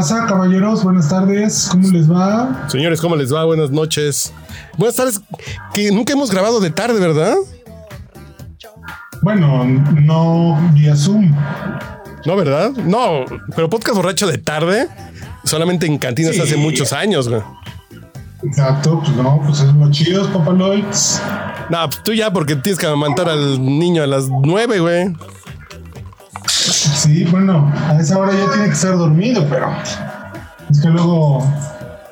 pasa, caballeros? Buenas tardes, ¿cómo les va? Señores, ¿cómo les va? Buenas noches. Buenas tardes, que nunca hemos grabado de tarde, ¿verdad? Bueno, no vía Zoom. No, ¿verdad? No, pero podcast borracho de tarde, solamente en cantinas Sí. hace muchos años, güey. Exacto, pues no, pues es lo chido, papaloids. No, pues tú ya, porque tienes que amamantar al niño a las nueve, güey. Sí, bueno, a esa hora ya tiene que estar dormido, pero es que luego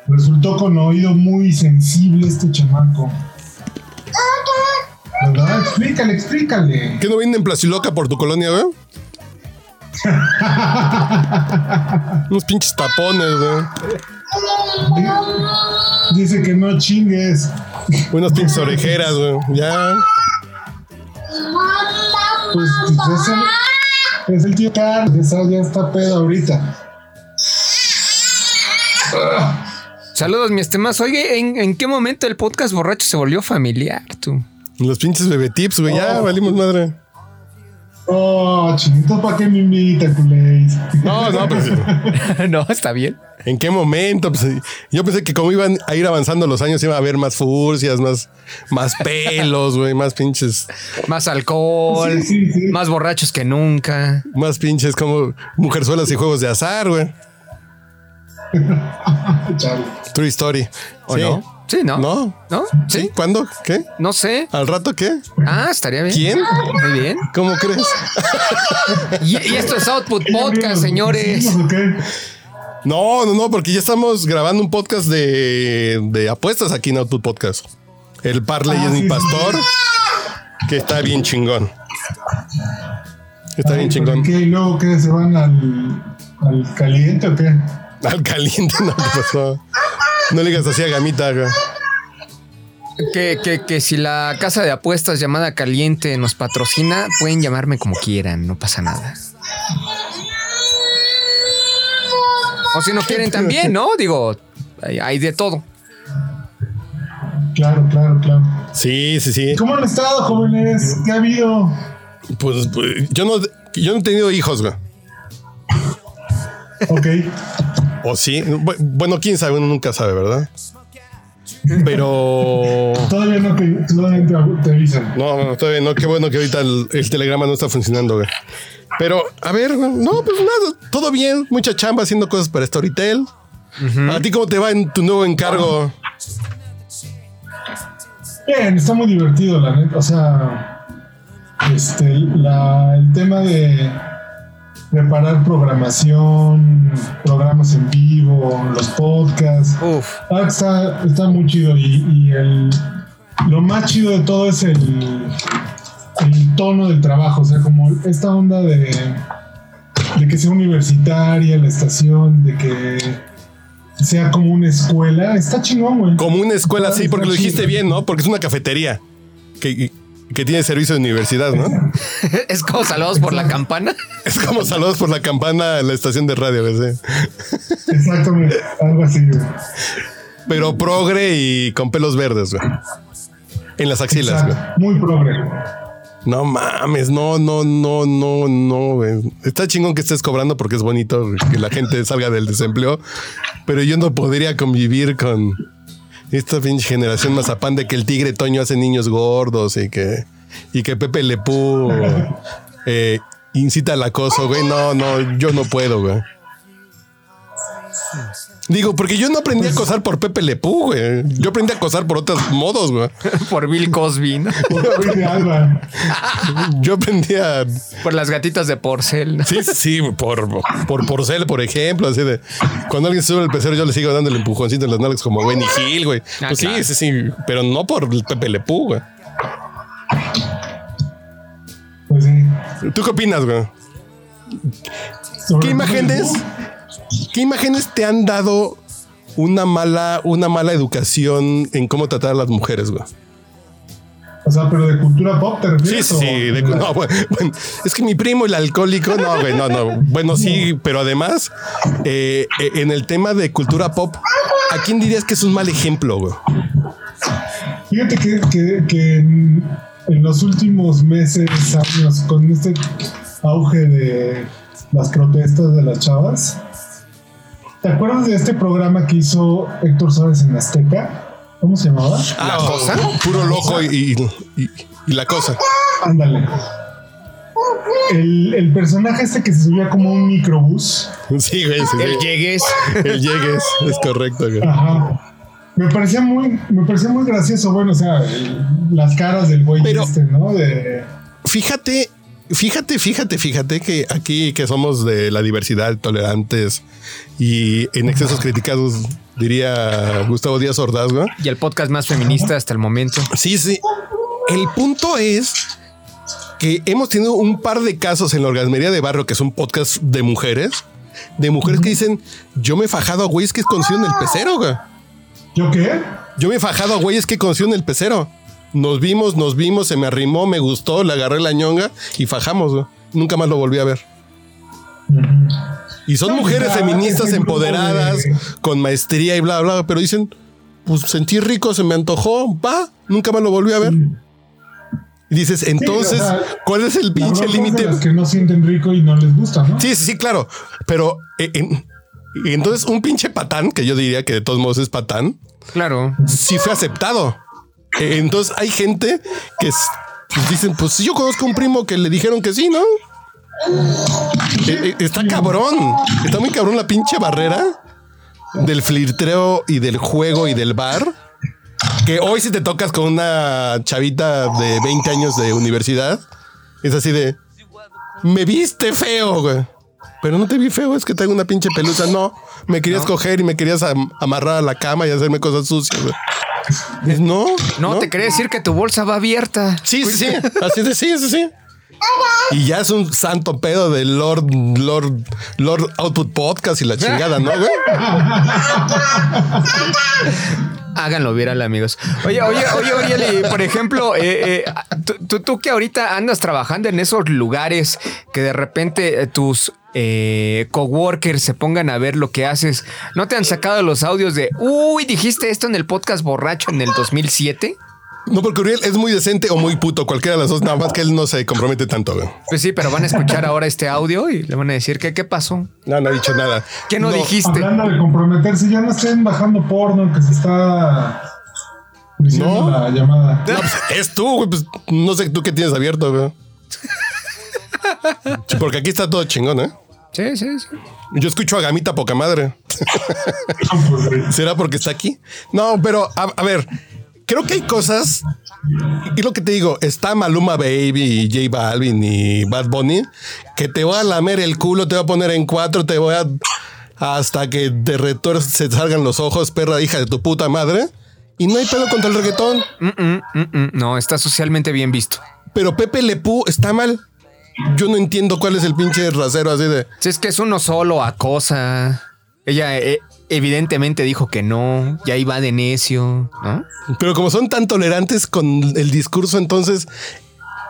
resultó con oído muy sensible este chamaco. ¿Verdad? Explícale, explícale. ¿Qué no viene en Placiloca por tu colonia, güey? Unos pinches tapones, güey. Dice que no chingues. Unas pinches orejeras, güey. Ya. Pues es el, es el tío Carlos, ya está pedo ahorita. Saludos, mi estimado. Oye, ¿en, en qué momento el podcast borracho se volvió familiar, tú? Los pinches bebé tips, güey. Ya, Oh. valimos madre. Oh, chinito, ¿para qué me invita, culéis? No, no, pues. no, está bien. ¿En qué momento? Pues, yo pensé que como iban a ir avanzando los años iba a haber más furcias, más, más pelos, güey, más pinches, Más alcohol, Sí, sí, sí. más borrachos que nunca. más pinches como mujerzuelas y juegos de azar, güey. True story. ¿O Sí. no? Sí, ¿no? ¿No? ¿No? ¿Sí? ¿Sí? ¿Cuándo? ¿Qué? No sé. ¿Al rato qué? Ah, estaría bien. ¿Quién? Muy bien. ¿Cómo crees? Y, y esto es Output Podcast, señores. ¿O qué? No, no, no, porque ya estamos grabando un podcast de, de apuestas aquí en Output Podcast. El Parley Ah, es mi sí, sí, pastor, que está bien chingón. Está bien chingón. ¿por ¿Qué? ¿Y luego qué? ¿Se van al, al caliente o qué? Al caliente, no, ¿qué pasó? No le digas así a Gamita, güey. Que, que, que si la casa de apuestas llamada Caliente nos patrocina, pueden llamarme como quieran, no pasa nada. O si no quieren también, ¿no? Digo, hay, hay de todo. Claro, claro, claro. Sí, sí, sí. ¿Cómo han estado, jóvenes? ¿Qué ha habido? Pues, pues, yo no, yo no he tenido hijos, güey. Ok. O sí. Bu- Bueno, quién sabe, uno nunca sabe, ¿verdad? Pero. Todavía no te, todavía te, te avisan. No, no, todavía no. Qué bueno que ahorita el, el telegrama no está funcionando, güey. Pero, a ver, no, pues nada, todo bien. Mucha chamba haciendo cosas para Storytel. ¿A ti cómo te va en tu nuevo encargo? Bien, está muy divertido, la neta. O sea, este, la, el tema de preparar programación, programas en vivo, los podcasts. Uf. Ah, está, está muy chido y, y el, lo más chido de todo es el, el tono del trabajo, o sea, como esta onda de, de que sea universitaria la estación, de que sea como una escuela, está chingón, güey. Como una escuela, sí, porque lo dijiste bien, ¿no? Porque es una cafetería que, que tiene servicio de universidad, ¿no? Es como saludos por la campana. Es como saludos por la campana a la estación de radio, sí. Exactamente, algo así, güey. Pero progre y con pelos verdes, güey. En las axilas, güey. Muy progre. No mames, no, no, no, no, no. Está chingón que estés cobrando porque es bonito que la gente salga del desempleo, pero yo no podría convivir con esta pinche generación mazapán de que el tigre Toño hace niños gordos y que, y que Pepe Lepú eh, incita al acoso, güey. No, no, yo no puedo, güey. Digo, porque yo no aprendí a acosar por Pepe Lepú, güey. Yo aprendí a acosar por otros modos, güey. Por Bill Cosby, ¿no? Yo aprendí a Por las gatitas de porcel. ¿no? Sí, sí, por, por porcel, por ejemplo, así de cuando alguien se sube al pecero, yo le sigo dando el empujoncito en las nalgas como Benny Hill, güey. Ah, Pues claro. sí, sí, sí, pero no por Pepe Lepú, güey. Pues sí. ¿Tú qué opinas, güey? ¿Qué imágenes, qué imágenes te han dado una mala, una mala educación en cómo tratar a las mujeres, güey? O sea, pero de cultura pop te refieres. sí, sí. de- no, bueno, es que mi primo, el alcohólico, no, güey, no, no. Bueno, sí, pero además, eh, eh, en el tema de cultura pop, ¿a quién dirías que es un mal ejemplo, güey? Fíjate que, que- que en, en los últimos meses, años, con este auge de las protestas de las chavas, ¿Te acuerdas de este programa que hizo Héctor Suárez en Azteca? ¿Cómo se llamaba? ¿La cosa? Puro loco y, y, y, y la cosa. Ándale. El, el, personaje este que se subía como un microbús. Sí, güey. Sí, el llegues. El llegues, es correcto, güey. Ajá. Me parecía muy, me parecía muy gracioso, bueno, o sea, el, las caras del güey Pero- este, ¿no? De, Fíjate, fíjate, fíjate, fíjate que aquí que somos de la diversidad, tolerantes y en excesos criticados, diría Gustavo Díaz Ordaz, güey. Y el podcast más feminista hasta el momento. Sí, sí. El punto es que hemos tenido un par de casos en la Orgasmería de Barrio, que es un podcast de mujeres, de mujeres que dicen, yo me he fajado a güeyes que conocieron el pecero, güey. ¿Yo qué? Yo me he fajado a güeyes que conocieron el pecero. Nos vimos, nos vimos, se me arrimó, me gustó, le agarré la ñonga y fajamos, güey. Nunca más lo volví a ver. Y son No, mujeres ya, feministas empoderadas, de- con maestría y bla, bla, pero dicen, pues sentí rico, se me antojó, va, nunca más lo volví a ver. Y dices, entonces, o sea, ¿cuál es el pinche límite? que no sienten rico y no les gusta, ¿no? Sí, sí, sí, claro. Pero eh, en- entonces un pinche patán, que yo diría que de todos modos es patán, Claro. sí fue aceptado. Eh, Entonces hay gente que pues dicen, pues yo conozco un primo que le dijeron que sí, ¿no? Eh, eh, está cabrón, está muy cabrón la pinche barrera del flirteo y del juego y del bar. Que hoy si te tocas con una chavita de 20 años de universidad, es así de, me viste feo, güey. Pero no te vi feo, es que tengo una pinche pelusa. No, me querías coger y me querías am- amarrar a la cama y hacerme cosas sucias. güey. No, No, te quería decir que tu bolsa va abierta. Sí, sí, sí. Así de sí, sí, sí. Y ya es un santo pedo de Lord, Lord, Lord Output Podcast y la chingada, ¿no, güey? Háganlo viral, amigos. Oye, oye, oye, oye, por ejemplo, eh, eh, tú, tú- tú que ahorita andas trabajando en esos lugares que de repente eh, tus eh, coworkers se pongan a ver lo que haces, ¿no te han sacado los audios de, uy, dijiste esto en el podcast borracho en el 2007? No, porque Uriel es muy decente o muy puto, cualquiera de las dos, nada más que él no se compromete tanto, güey. Pues sí, pero van a escuchar ahora este audio y le van a decir que qué pasó. No, no ha dicho nada. ¿Qué no, dijiste? Hablando de comprometerse, ya no estén bajando porno que se está diciendo No. la llamada. No, pues, es tú, güey. Pues no sé tú qué tienes abierto, güey. Sí, porque aquí está todo chingón, ¿eh? Sí, sí, sí. Yo escucho a Gamita poca madre. ¿Será porque está aquí? No, pero a, a ver, creo que hay cosas. Y lo que te digo, está Maluma Baby y J Balvin y Bad Bunny, que te voy a lamer el culo, te voy a poner en cuatro, te voy a. hasta que de retor se salgan los ojos, perra hija de tu puta madre. Y no hay pedo contra el reggaetón. Mm, mm, mm, mm. No, está socialmente bien visto. Pero Pepe Lepú está mal. Yo no entiendo cuál es el pinche rasero así de. Si es que es uno solo, acosa. Ella eh, evidentemente dijo que no, y ahí va de necio, ¿no? Pero como son tan tolerantes con el discurso, entonces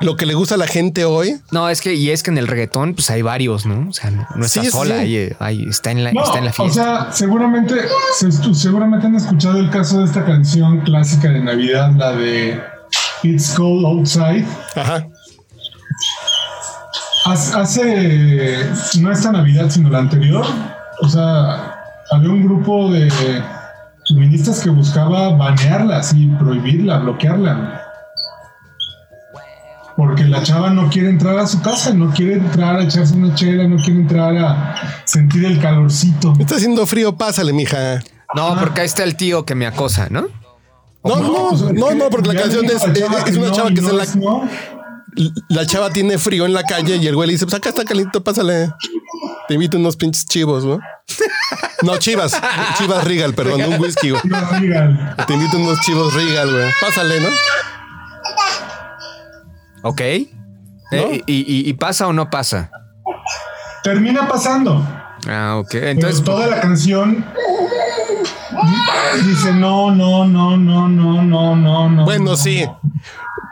lo que le gusta a la gente hoy. No, es que, y es que en el reggaetón, pues hay varios, ¿no? O sea, no, no está Sí, sola, sí. ahí, eh, ahí está, en la, No, está en la o sea, seguramente, se- seguramente han escuchado el caso de esta canción clásica de Navidad, la de It's Cold Outside. Ajá. Hace, hace- no esta Navidad, sino la anterior, o sea, había un grupo de feministas que buscaba banearla, así, prohibirla, bloquearla. Porque la chava no quiere entrar a su casa, no quiere entrar a echarse una chela, no quiere entrar a sentir el calorcito. Está haciendo frío, pásale, mija. no, porque ahí está el tío que me acosa, ¿no? No, no, pues, no, es no, porque la canción es, es- una chava que no se la, es no. La chava tiene frío en la calle y el güey le dice, pues acá está caliente, pásale. Te invito unos pinches chivos, ¿no? No, chivas, chivas Regal, perdón, un whisky, güey. Te invito unos chivos Regal, güey. Pásale, ¿no? Ok. Eh, y, y- y pasa o no pasa? Termina pasando. Ah, ok. Entonces toda la canción dice no, no, no, no, no, no, no, no. Bueno, no, sí. no.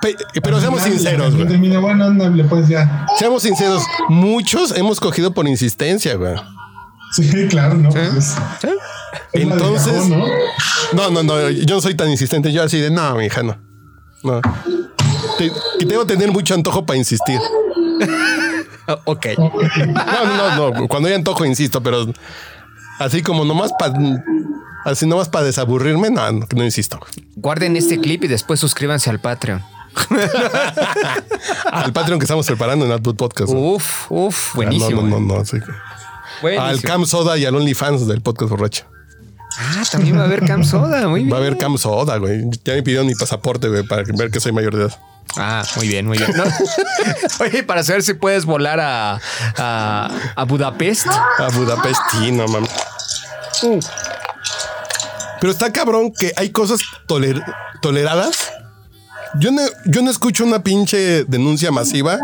Pe- pero seamos sinceros, canción güey. termina, bueno, ándale, pues ya. Seamos sinceros, muchos hemos cogido por insistencia, güey. Sí, claro, ¿no? Pues Entonces- cajón, ¿no? No, no, no, yo no soy tan insistente. Yo así de, no, mi hija, no. No. Te- y debo tener mucho antojo para insistir. Ok. No, no, no, no. Cuando hay antojo, insisto, pero Así como nomás para así nomás para desaburrirme, no, no, no insisto. Guarden este clip y después suscríbanse al Patreon. Al Patreon que estamos preparando en Output Podcast. ¿no? Uf, uf, buenísimo. No, no, no, no, sí. Buenísimo. Al Cam Soda y al OnlyFans del podcast borracho. Ah, también va a haber Cam Soda, muy bien. Va a haber Cam Soda, güey. Ya me pidieron mi pasaporte, güey, para ver que soy mayor de edad. Ah, muy bien, muy bien. No. Oye, para saber si puedes volar a, a, a Budapest. A Budapest, sí, no mames. Uh. Pero está cabrón que hay cosas toler- toleradas. Yo no, yo no escucho una pinche denuncia masiva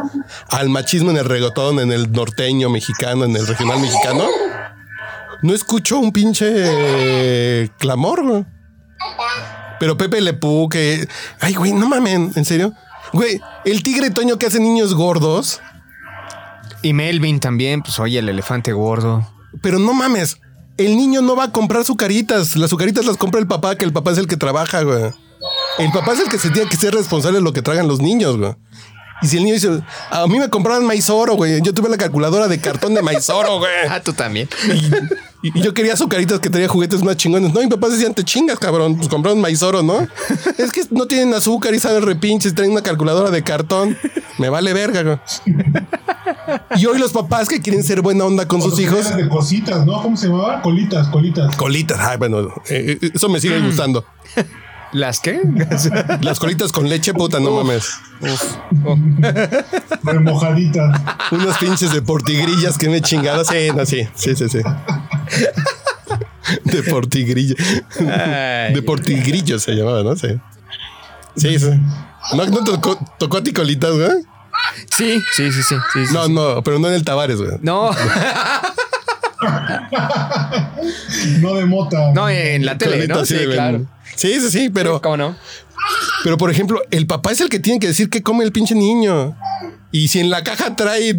al machismo en el reggaetón, en el norteño mexicano, en el regional mexicano. No escucho un pinche clamor. Pero Pepe Le Pew, que. Ay, güey, no mamen, ¿en serio? Güey, el tigre Toño que hace niños gordos. Y Melvin también, pues oye, el elefante gordo. Pero no mames, el niño no va a comprar sucaritas. Las sucaritas las compra el papá, que el papá es el que trabaja, güey. El papá es el que se tiene que ser responsable de lo que tragan los niños, güey. Y si el niño dice, a mí me compraron maíz oro, güey. Yo tuve la calculadora de cartón de maíz oro, güey. Ah, tú también. Y yo quería sucaritas que traía juguetes más chingones. No, mi papá decían, te chingas, cabrón. Pues compraron maíz oro, ¿no? es que no tienen azúcar y saben repinches, traen una calculadora de cartón. Me vale verga, güey. Y hoy los papás que quieren ser buena onda con sus hijos. De cositas, ¿no? ¿Cómo se llamaba? Colitas, colitas. Colitas, ay, bueno, eh, eh, eso me sigue gustando. ¿Las qué? Las colitas con leche, puta, no mames. Remojaditas. Unos pinches de portigrillas que me chingaron. Sí, no, sí, sí, sí, sí. De portigrilla. Ay. De portigrillo se llamaba, ¿no? Sí. Sí, sí. ¿No, no tocó, tocó a ti colitas, güey? Sí, sí, sí, sí. sí, sí. No, no, pero no en el Tavares, güey. No, No de mota. no, en la tele, ¿no? Sí, claro. Sí, sí, sí, pero, ¿Cómo no? pero por ejemplo, el papá es el que tiene que decir que come el pinche niño. Y si en la caja trae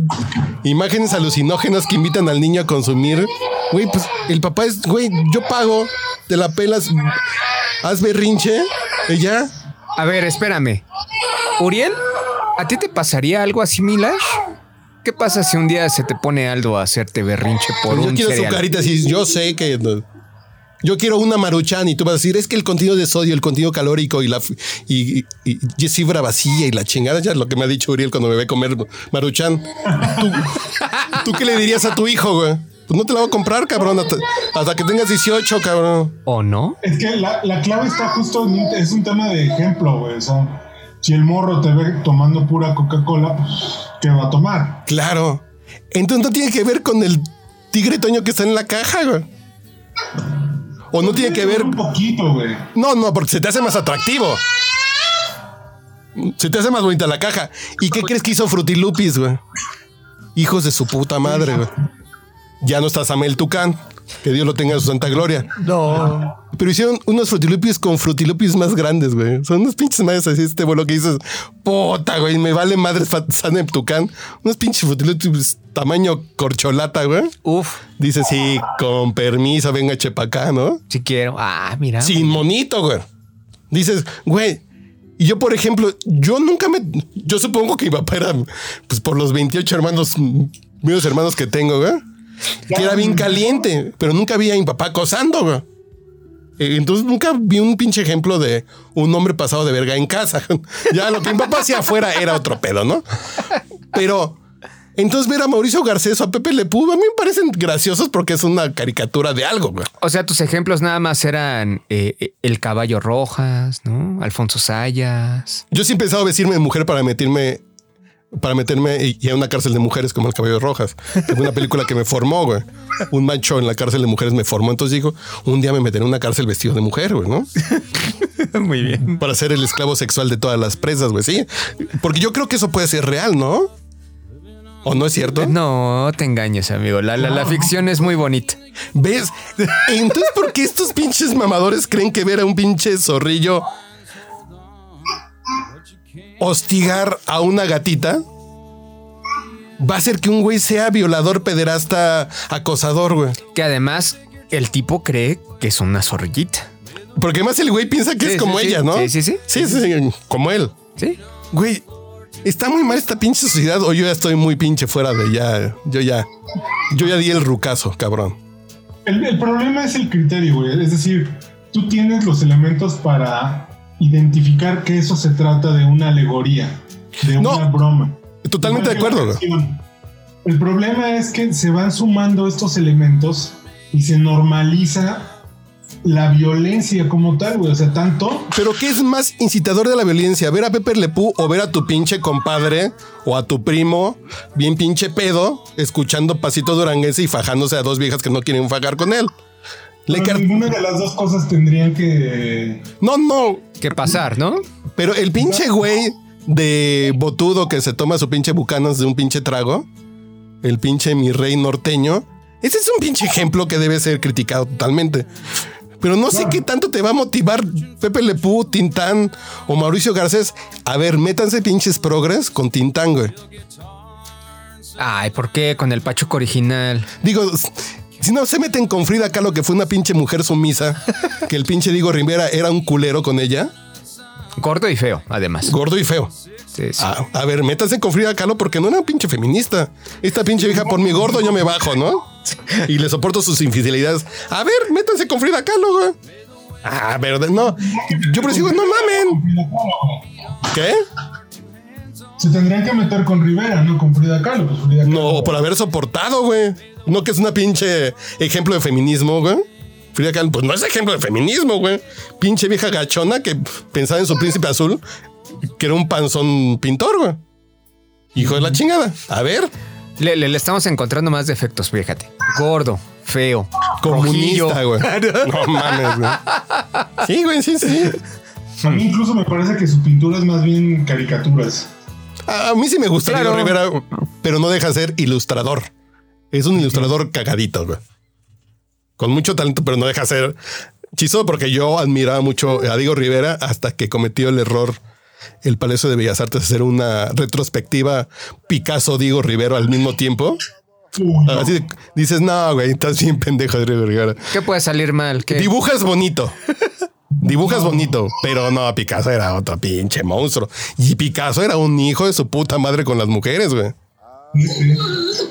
imágenes alucinógenas que invitan al niño a consumir, güey, pues el papá es, güey, yo pago, te la pelas, haz berrinche, y ya. A ver, espérame. Uriel, ¿a ti te pasaría algo así, Milash? ¿Qué pasa si un día se te pone Aldo a hacerte berrinche por Pues yo un quiero cereal? su carita así, yo sé que. Yo quiero una maruchan y tú vas a decir, es que el contenido de sodio, el contenido calórico y la y, y, y- y es fibra vacía y la chingada, ya es lo que me ha dicho Uriel cuando me ve comer maruchan. ¿Tú, ¿tú qué le dirías a tu hijo, güey? Pues no te la voy a comprar, cabrón, hasta, hasta que tengas 18, cabrón. ¿O no? Es que la, la clave está justo, en un- es un tema de ejemplo, güey. O sea, si el morro te ve tomando pura Coca-Cola, pues, ¿qué va a tomar? Claro. Entonces no tiene que ver con el tigre toño que está en la caja, güey. O no tiene que ver Un poquito, güey. No, no, porque se te hace más atractivo. Se te hace más bonita la caja. ¿Y qué crees que hizo Frutilupis, güey? Hijos de su puta madre, güey. Ya no está Samuel Tucán. Que Dios lo tenga en su santa gloria. No. Pero hicieron unos frutilupis con frutilupis más grandes, güey. Son unos pinches madres así, este vuelo que dices, puta, güey, me vale madres San Tucán. Unos pinches frutilupis tamaño corcholata, güey. Uf, Dice, sí, con permiso, venga, chepa acá, ¿no? si quiero. Ah, mira. Sin monito, güey. Dices, güey. Y yo, por ejemplo, yo nunca me. Yo supongo que mi papá era, pues por los 28 hermanos, menos hermanos que tengo, güey. Que era bien caliente, pero nunca vi a mi papá acosando, güey. Eh, Entonces nunca vi un pinche ejemplo de un hombre pasado de verga en casa. ya lo que mi papá hacía afuera era otro pedo, ¿no? Pero entonces ver a Mauricio Garcés o a Pepe Le a mí me parecen graciosos porque es una caricatura de algo, güey. O sea, tus ejemplos nada más eran eh, el caballo Rojas, ¿no? Alfonso Sayas. Yo sí he pensado vestirme de mujer para meterme para meterme y y a una cárcel de mujeres como el Cabello Rojas. Es una película que me formó, güey. Un macho en la cárcel de mujeres me formó. Entonces digo, un día me meteré en una cárcel vestido de mujer, güey, ¿no? Muy bien. Para ser el esclavo sexual de todas las presas, güey, sí. Porque yo creo que eso puede ser real, ¿no? ¿O no es cierto? No te engañes, amigo. La, la, la ficción es muy bonita. ¿Ves? Entonces, ¿por qué estos pinches mamadores creen que ver a un pinche zorrillo hostigar a una gatita va a hacer que un güey sea violador, pederasta, acosador, güey? Que además el tipo cree que es una zorrillita. Porque además el güey piensa que Sí, es como sí, sí. ella, ¿no? Sí, sí, sí. Sí, sí, sí, como él. ¿Sí? Güey, está muy mal esta pinche sociedad o yo ya estoy muy pinche fuera de ya. Yo ya. Yo ya di el rucazo, cabrón. El, el problema es el criterio, güey. Es decir, tú tienes los elementos para identificar que eso se trata de una alegoría, de No. una broma. Totalmente de acuerdo, canción. El problema es que se van sumando estos elementos y se normaliza la violencia como tal, güey. O sea, tanto Pero ¿qué es más incitador de la violencia? ¿Ver a Pepe Lepú o ver a tu pinche compadre o a tu primo bien pinche pedo escuchando pasito duranguense y fajándose a dos viejas que no quieren fajar con él? Le pero ninguna de las dos cosas tendrían que no, no, ¿Qué pasar, no? pero el pinche güey de botudo que se toma su pinche bucanas de un pinche trago, el pinche mi rey norteño, ese es un pinche ejemplo que debe ser criticado totalmente. Pero no sé qué tanto te va a motivar Pepe Lepú, Tintán o Mauricio Garcés. A ver, métanse pinches progres con Tintán, güey. Ay, ¿por qué? Con el Pachuco original. Digo, si no se meten con Frida Kahlo, que fue una pinche mujer sumisa, que el pinche Diego Rivera era un culero con ella, Gordo y feo, además. gordo y feo. Sí, sí. A, a ver, métanse con Frida Kahlo porque no era un pinche feminista. Esta pinche vieja por mi gordo yo me bajo, ¿no? Y le soporto sus infidelidades. A ver, métanse con Frida Kahlo, güey. A ver, no. Yo por eso digo, no mamen. ¿Qué? se tendrían que meter con Rivera, no con Frida Kahlo. Pues Frida Kahlo. No, por haber soportado, güey. No que es una pinche ejemplo de feminismo, güey. Frida Kahlo, pues no es ejemplo de feminismo, güey. Pinche vieja gachona que pensaba en su príncipe azul, que era un panzón pintor, güey. Hijo de la chingada. A ver, Le, le- le estamos encontrando más defectos, fíjate. Gordo, feo, comunista, güey. No mames, güey. Sí, güey, sí, sí. A mí incluso me parece que su pintura es más bien caricaturas. A a mí sí me gusta Claro. Rivera, pero no deja de ser ilustrador. Es un ilustrador cagadito, güey. Con mucho talento, pero no deja de ser chistoso porque yo admiraba mucho a Diego Rivera hasta que cometió el error el Palacio de Bellas Artes de hacer una retrospectiva Picasso Diego Rivera al mismo tiempo. Uy, no. Así dices, no, güey, estás bien pendejo, Diego Rivera. ¿Qué puede salir mal? ¿Qué? Dibujas bonito. Dibujas bonito, pero no, Picasso era otro pinche monstruo. Y Picasso era un hijo de su puta madre con las mujeres, güey. Sí.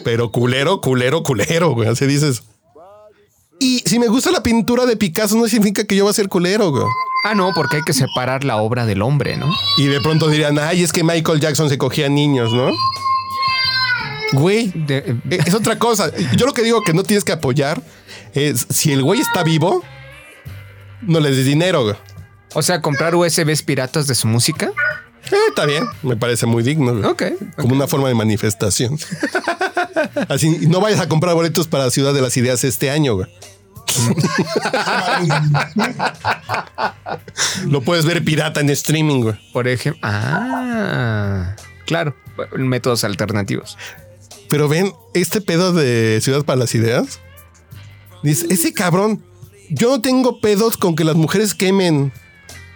Pero culero, culero, culero, güey. Así dices. Y si me gusta la pintura de Picasso, no significa que yo voy a ser culero, güey. Ah, no, porque hay que separar la obra del hombre, ¿no? Y de pronto dirían, ay, es que Michael Jackson se cogía niños, ¿no? Güey, De- eh, es otra cosa. Yo lo que digo que no tienes que apoyar es si el güey está vivo, no le des dinero, güey. o sea, comprar USBs piratas de su música. Eh, está bien, me parece muy digno. güey. Ok. Como una forma de manifestación. Así, no vayas a comprar boletos para Ciudad de las Ideas este año, güey. Lo puedes ver pirata en streaming, güey. Por ejemplo. Ah, claro. Métodos alternativos. Pero ven, este pedo de Ciudad para las Ideas. Dice, ese cabrón, yo no tengo pedos con que las mujeres quemen.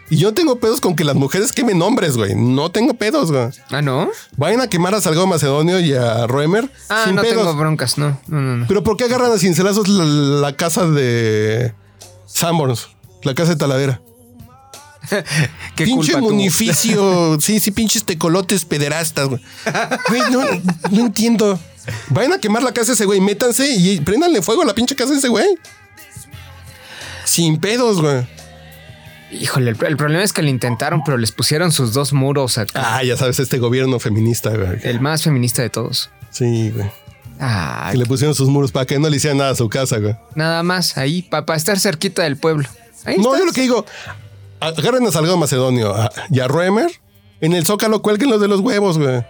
Y yo tengo pedos con que las mujeres quemen hombres, güey. No tengo pedos, güey. Ah, no. Vayan a quemar a Salgado Macedonio y a Roemer Ah, sin no pedos. tengo broncas, no. No, no, no. Pero ¿por qué agarran a cincelazos la, la casa de Sanborns? La casa de Talavera. ¿Qué Pinche culpa munificio. sí, sí, pinches tecolotes pederastas, güey. Güey, no, no entiendo. Vayan a quemar la casa de ese güey, métanse y préndanle fuego a la pinche casa de ese güey. Sin pedos, güey. Híjole, el, el problema es que lo intentaron, pero les pusieron sus dos muros acá. Ah, ya sabes, este gobierno feminista, güey. El más feminista de todos. Sí, güey. Ah, Que le pusieron sus muros para que no le hicieran nada a su casa, güey. nada más ahí, para estar cerquita del pueblo. Ahí No, yo lo que digo, agarren a Salgado Macedonio a- y a Roemer. En el zócalo cuelguen los de los huevos, güey.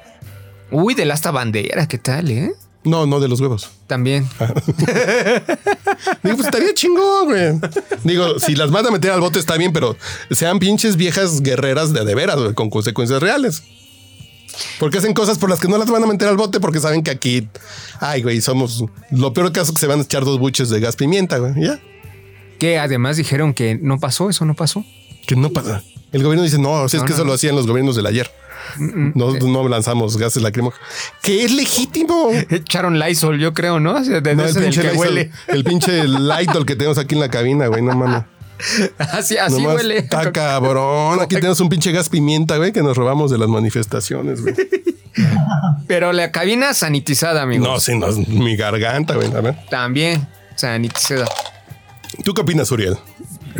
Uy, del asta bandera, ¿qué tal, eh? No, no de los huevos. También. Digo, pues estaría chingón, güey. Digo, si las van a meter al bote está bien, pero sean pinches viejas guerreras de de veras, güey, con consecuencias reales. Porque hacen cosas por las que no las van a meter al bote porque saben que aquí, ay, güey, somos lo peor caso que se van a echar dos buches de gas pimienta, güey. Ya. Que además dijeron que no pasó, eso no pasó. Que no pasa. El gobierno dice, no, sea, es No, que no, eso lo hacían los gobiernos del ayer. No, no lanzamos gases lacrimógenos. Que es legítimo. Echaron Lysol, yo creo, ¿no? No, el pinche, que Lysol- huele. el pinche Lysol que tenemos aquí en la cabina, güey, no mames. Así, así Nomás huele. Está cabrón. Aquí tenemos un pinche gas pimienta, güey, que nos robamos de las manifestaciones, güey. Pero la cabina sanitizada, amigos. No, sí, no, mi garganta, güey. a ver. También. Sanitida. ¿Tú qué opinas, Uriel?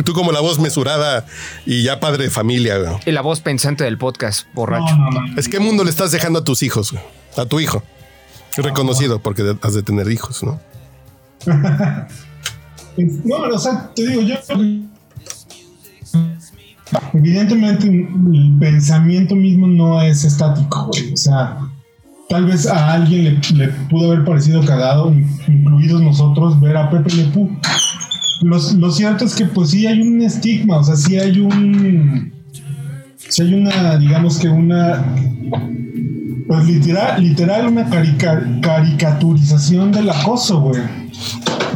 Tú como la voz mesurada y ya padre de familia, güey. Y la voz pensante del podcast, borracho. No, no, no. Es que mundo le estás dejando a tus hijos, güey? A tu hijo. Reconocido, porque has de tener hijos, ¿no? No, o sea, te digo, yo. Evidentemente, el pensamiento mismo no es estático, güey. O sea, tal vez a alguien le, le pudo haber parecido cagado, incluidos nosotros, ver a Pepe Le Pew. Lo, cierto es que, pues sí hay un estigma, o sea, sí hay un. Sí hay una, digamos que una. Pues literal, literal una carica- caricaturización del acoso, güey.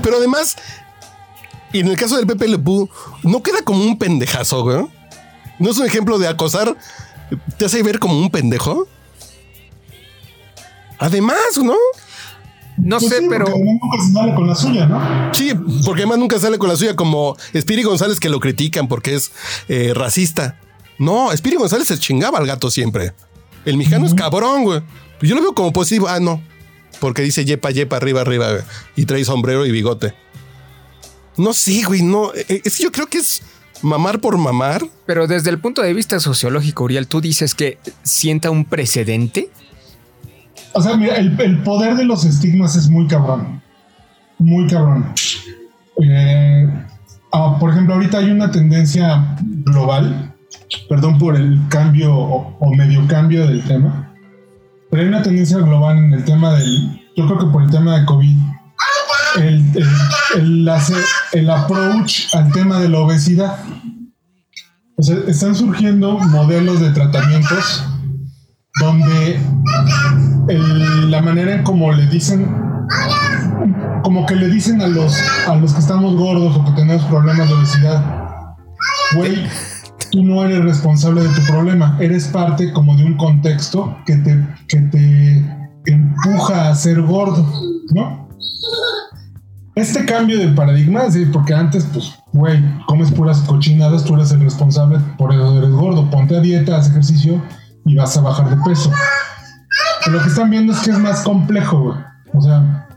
Pero además, y en el caso del Pepe Le Pew, no queda como un pendejazo, güey. ¿No es un ejemplo de acosar? ¿Te hace ver como un pendejo? Además, ¿no? No Pues sé, sí, pero. nunca sale con la suya, ¿no? Sí, porque además nunca sale con la suya como Spiri González que lo critican porque es eh, racista. No, Spiri González se chingaba al gato siempre. El mexicano es cabrón, güey. Yo lo veo como positivo. Ah, no. Porque dice yepa, yepa, arriba, arriba. güey. Y trae sombrero y bigote. No, sí, güey, no. Eh, Es que yo creo que es mamar por mamar. Pero desde el punto de vista sociológico, Uriel, tú dices que sienta un precedente. O sea, mira, el, el poder de los estigmas es muy cabrón. Muy cabrón. Eh, ah, por ejemplo, ahorita hay una tendencia global, perdón por el cambio o, medio cambio del tema, pero hay una tendencia global en el tema del, yo creo que por el tema de COVID, el, el, el el approach al tema de la obesidad. O sea, están surgiendo modelos de tratamientos donde la manera en como le dicen como que le dicen a los a los que estamos gordos o que tenemos problemas de obesidad güey tú no eres responsable de tu problema eres parte como de un contexto que te que te empuja a ser gordo no este cambio del paradigma sí, porque antes pues güey comes puras cochinadas tú eres el responsable por eso eres gordo ponte a dieta haz ejercicio y vas a bajar de peso lo que están viendo es que es más complejo, güey. O sea,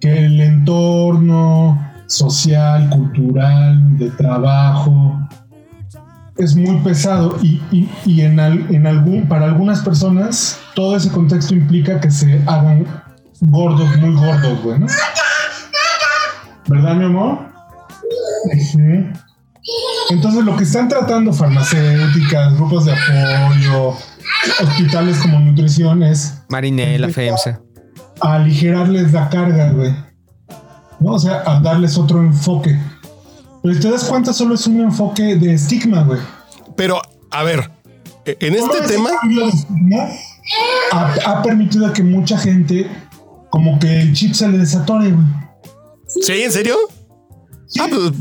que el entorno social, cultural, de trabajo, es muy pesado y, y- y en, al- en algún, para algunas personas todo ese contexto implica que se hagan gordos, muy gordos, güey, ¿no? ¿Verdad, mi amor? Entonces lo que están tratando farmacéuticas, grupos de apoyo, hospitales como nutrición es Marinela, FEMSA. a aligerarles la carga, güey. ¿No? O sea, a darles otro enfoque. Pero si te das cuenta, solo es un enfoque de estigma, güey. Pero, a ver, e- en este tema, ha, ha permitido que mucha gente, como que el chip se le desatore, güey. ¿sí? ¿En serio? Ah, pues,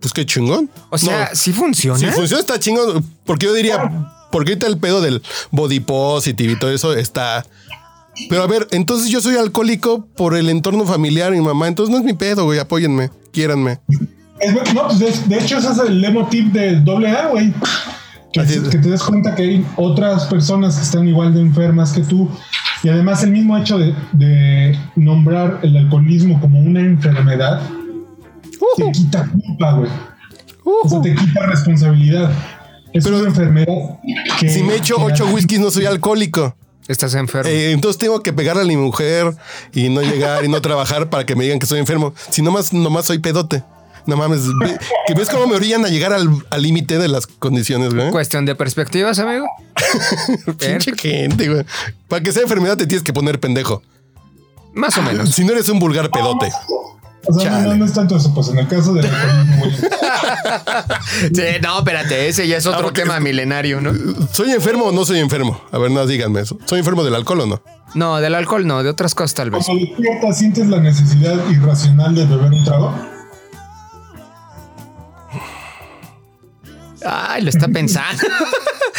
pues qué chingón. O sea, No, sí funciona. si funciona está chingón. Porque yo diría, porque ahorita el pedo del body positive y todo eso está. Pero a ver, entonces yo soy alcohólico por el entorno familiar, mi mamá. Entonces no es mi pedo, güey. Apóyenme, quiéranme. Es- no, pues de, de hecho, ese es el lemo tip de doble A, güey. Que, te des cuenta que hay otras personas que están igual de enfermas que tú. Y además el mismo hecho de, de nombrar el alcoholismo como una enfermedad te quita culpa, güey. O sea, te quita responsabilidad. Es Pero- una enfermedad que... Si me echo ocho whiskies, no soy alcohólico. Estás enfermo. Eh, entonces tengo que pegarle a mi mujer y no llegar y no trabajar para que me digan que soy enfermo. Si nomás, nomás soy pedote. No mames, ve- que ves cómo me orillan a llegar al al límite de las condiciones, güey. Cuestión de perspectivas, amigo. Pinche gente, güey. Para que sea enfermedad te tienes que poner pendejo. Más o menos. Si no eres un vulgar pedote. O sea, no, no, es tanto eso, pues en el caso del alcoholismo, güey. Sí, no, espérate, ese ya es otro Ah, porque- tema milenario, ¿no? ¿Soy enfermo o no soy enfermo? A ver, no, díganme eso. ¿Soy enfermo del alcohol o no? No, del alcohol no, de otras cosas tal vez. Cuando despiertas, ¿sientes la necesidad irracional de beber un trago? Ay, lo está pensando.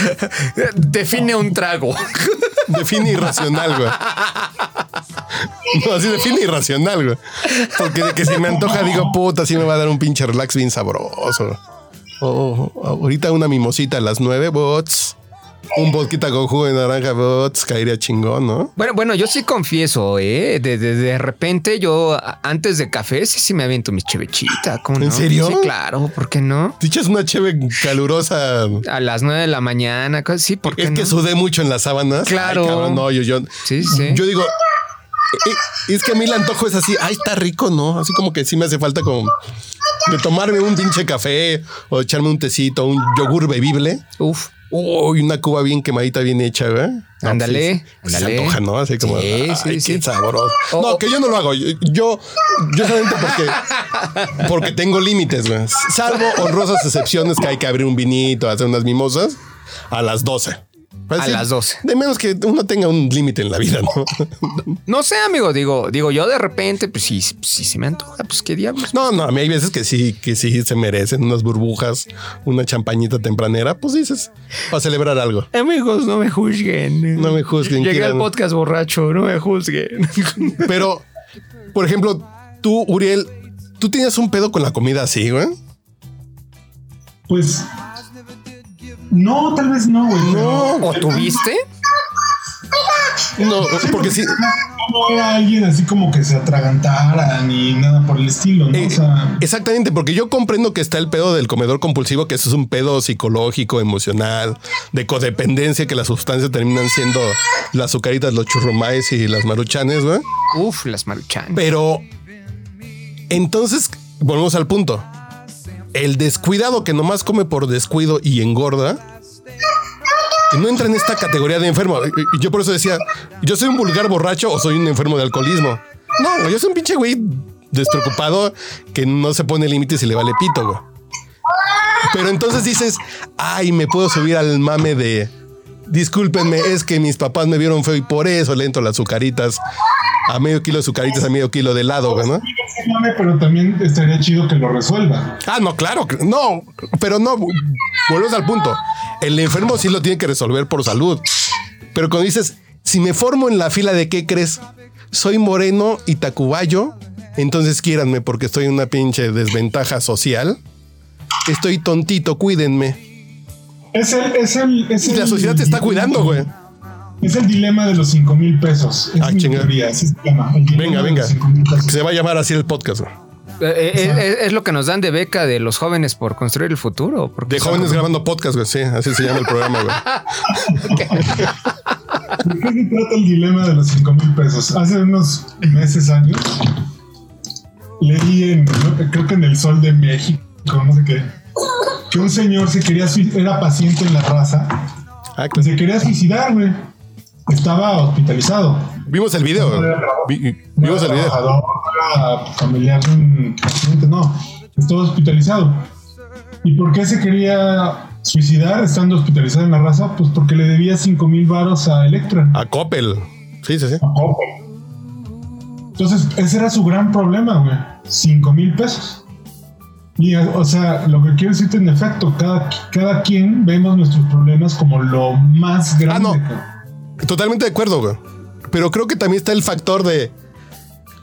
Define un trago. Define irracional, güey. No, así define irracional, güey. Porque de que si me antoja, digo, puta, sí me va a dar un pinche relax bien sabroso. Oh, ahorita una mimosita a las nueve, bots. Un vodka con jugo de naranja bots caería chingón, ¿no? Bueno, bueno, yo sí confieso, ¿eh? De, de, de repente yo antes de café sí, sí me aviento mis chevechitas. ¿cómo ¿En no? serio? Sí, claro, ¿por qué no? Te echas una cheve calurosa. A las nueve de la mañana, sí, ¿por qué Es no? que sudé mucho en las sábanas. Claro. Ay, cabrón, no, yo, yo, Sí, sí. yo digo, eh, eh, es que a mí el antojo es así, ay, está rico, ¿no? Así como que sí me hace falta como de tomarme un pinche café o echarme un tecito, un yogur bebible. Uf. Uy, una cuba bien quemadita, bien hecha, güey. No, Ándale, pues, sí, ándale. Se antoja, ¿no? Así como, Sí, ay, sí, qué sí. sabroso. O- no, o- que yo no lo hago. Yo, yo, yo solamente porque, porque tengo límites, güey. Salvo honrosas excepciones que hay que abrir un vinito, hacer unas mimosas a las 12. Pues A sí, las 12. De menos que uno tenga un límite en la vida, ¿no? No sé, amigo, digo, digo, yo de repente, pues sí, sí se me antoja, pues qué diablos. No, no, a mí hay veces que sí, que sí se merecen unas burbujas, una champañita tempranera, pues dices, para celebrar algo. Amigos, no me juzguen. No me juzguen, Llegué quieran. al podcast borracho, no me juzguen. Pero, por ejemplo, tú, Uriel, tú tenías un pedo con la comida así, güey. Pues. No, tal vez no, güey. No, ¿O tuviste? No, porque sí. No era alguien así como que se atragantara ni nada por el estilo, ¿no? eh, o sea, exactamente, porque yo comprendo que está el pedo del comedor compulsivo, que eso es un pedo psicológico, emocional, de codependencia, que las sustancias terminan siendo las azucaritas, los churrumais y las maruchanes, güey. Uf, las maruchan. Pero entonces volvemos al punto. El descuidado que nomás come por descuido y engorda no entra en esta categoría de enfermo. Yo por eso decía, yo soy un vulgar borracho o soy un enfermo de alcoholismo. No, yo soy un pinche güey despreocupado que no se pone límites y le vale pito, güey. Pero entonces dices, ay, me puedo subir al mame de, discúlpenme, es que mis papás me vieron feo y por eso le entro las azucaritas a medio kilo de azucaritas a medio kilo de helado, güey, ¿no? pero también estaría chido que lo resuelva. Ah, no, claro, no, pero no, volvemos al punto. El enfermo sí lo tiene que resolver por salud. Pero cuando dices, si me formo en la fila de qué crees, soy moreno y tacubayo, entonces quiéranme porque estoy en una pinche desventaja social. Estoy tontito, cuídenme. Es el, es el, es Y la el- sociedad te está cuidando, güey. Es el dilema de los 5 mil pesos. Es Ah, mi teoría, así se llama. el Venga, venga. los 5,000 pesos. Se va a llamar así el podcast. güey. Eh, eh, es, es lo que nos dan de beca de los jóvenes por construir el futuro. Porque De jóvenes grabando podcast, güey. Sí, así se llama el programa, güey. ¿De qué se trata el dilema de los 5 mil pesos? Hace unos meses, años, leí en, creo que en El Sol de México, no sé qué, que un señor se quería, era paciente en la raza, Ah, que se quería suicidar, güey. Estaba hospitalizado. Vimos el video. güey. Vi- No Vimos era el video. trabajador, no era familiar de un paciente, no. Estaba hospitalizado. ¿Y por qué se quería suicidar estando hospitalizado en la raza? Pues porque le debía 5 mil varos a Electra. A Coppel. Sí, sí, sí. Entonces, ese era su gran problema, güey. 5 mil pesos. Y, o sea, lo que quiero decirte en efecto, cada, cada quien vemos nuestros problemas como lo más grande. Ah, no. Totalmente de acuerdo, güey. Pero creo que también está el factor de.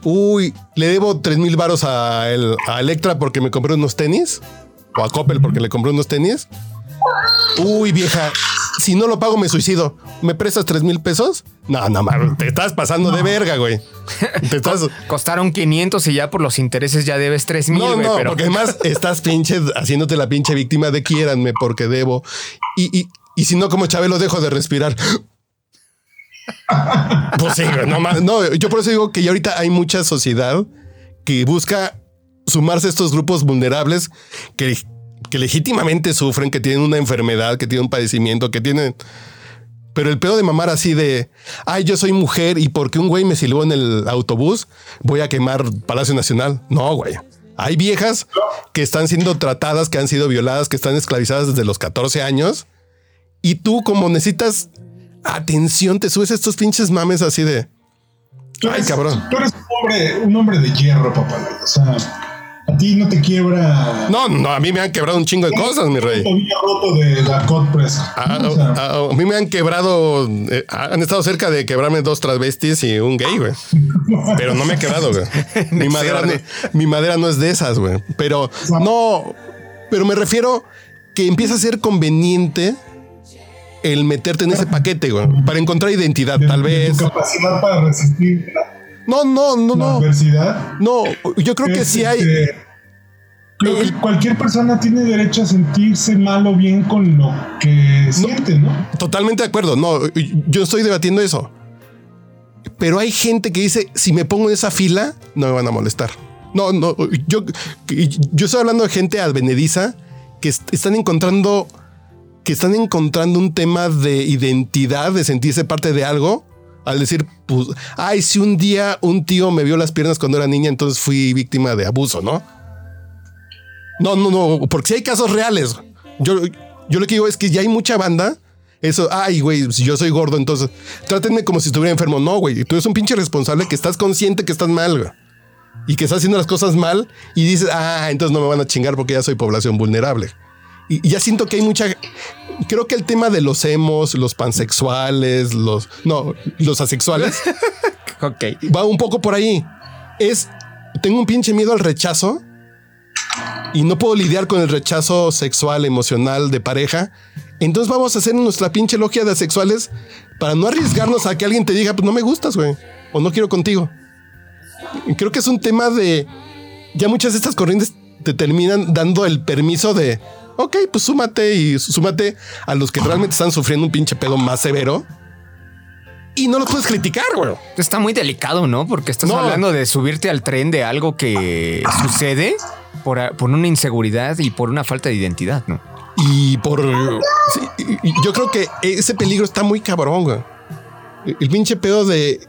Uy, le debo 3 mil varos a, el- a Electra porque me compré unos tenis. O a Coppel porque le compré unos tenis. Uy, vieja, si no lo pago me suicido. ¿Me prestas 3 mil pesos? No, no, mames, te estás pasando de verga, güey. Te estás. Costaron 500 y ya por los intereses ya debes 3 mil, No, güey. no, pero porque además estás pinche haciéndote la pinche víctima de quiéranme porque debo. Y, y, y si no, como Chabelo, dejo de respirar. Pues sí, no, ma- no, yo por eso digo que ya ahorita hay mucha sociedad que busca sumarse a estos grupos vulnerables que, que legítimamente sufren, que tienen una enfermedad, que tienen un padecimiento, que tienen. Pero el pedo de mamar así de, ay, yo soy mujer y porque un güey me silbó en el autobús, voy a quemar Palacio Nacional. No, güey. Hay viejas que están siendo tratadas, que han sido violadas, que están esclavizadas desde los 14 años. Y tú, como necesitas atención, te subes a estos pinches mames así de, Tú ay, cabrón. Tú eres un hombre, un hombre de hierro, papá. O sea, a ti no te quiebra. No, no, a mí me han quebrado un chingo de cosas, mi rey. Roto de Dakota Prescott. A, O sea, a- a mí me han quebrado, eh, han estado cerca de quebrarme dos travestis y un gay, güey. Pero no me ha quebrado, güey. Mi madera, no, mi madera no es de esas, güey. Pero no, pero me refiero que empieza a ser conveniente el meterte en ese paquete, güey. Para encontrar identidad, De- tal vez. Tu capacidad para resistir No, no, no, no. adversidad. No, yo creo que sí hay. este, Creo que cualquier persona tiene derecho a sentirse mal o bien con lo que siente, ¿no? Totalmente de acuerdo. No, yo estoy debatiendo eso. Pero hay gente que dice, si me pongo en esa fila, no me van a molestar. No, no, yo, yo estoy hablando de gente advenediza que est- están encontrando, que están encontrando un tema de identidad, de sentirse parte de algo. Al decir, pues, ay, si un día un tío me vio las piernas cuando era niña, entonces fui víctima de abuso, ¿no? No, no, no, porque si hay casos reales. Yo, yo lo que digo es que ya hay mucha banda. Eso, ay, güey, si yo soy gordo, entonces trátenme como si estuviera enfermo. No, güey, tú eres un pinche responsable que estás consciente que estás mal. Y que estás haciendo las cosas mal y dices, ah, entonces no me van a chingar porque ya soy población vulnerable. Y, ya siento que hay mucha. Creo que el tema de los emos, los pansexuales, los. No, los asexuales, Ok. va un poco por ahí. Es. Tengo un pinche miedo al rechazo y no puedo lidiar con el rechazo sexual, emocional de pareja. Entonces vamos a hacer nuestra pinche logia de asexuales para no arriesgarnos a que alguien te diga, pues no me gustas, güey, o no quiero contigo. Creo que es un tema de. Ya muchas de estas corrientes te terminan dando el permiso de. Ok, pues súmate y súmate a los que realmente están sufriendo un pinche pedo más severo. Y no los puedes criticar, güey. Está muy delicado, ¿no? Porque estás No. hablando de subirte al tren de algo que sucede por, por una inseguridad y por una falta de identidad, ¿no? Y por. sí, yo creo que ese peligro está muy cabrón, güey. El pinche pedo de.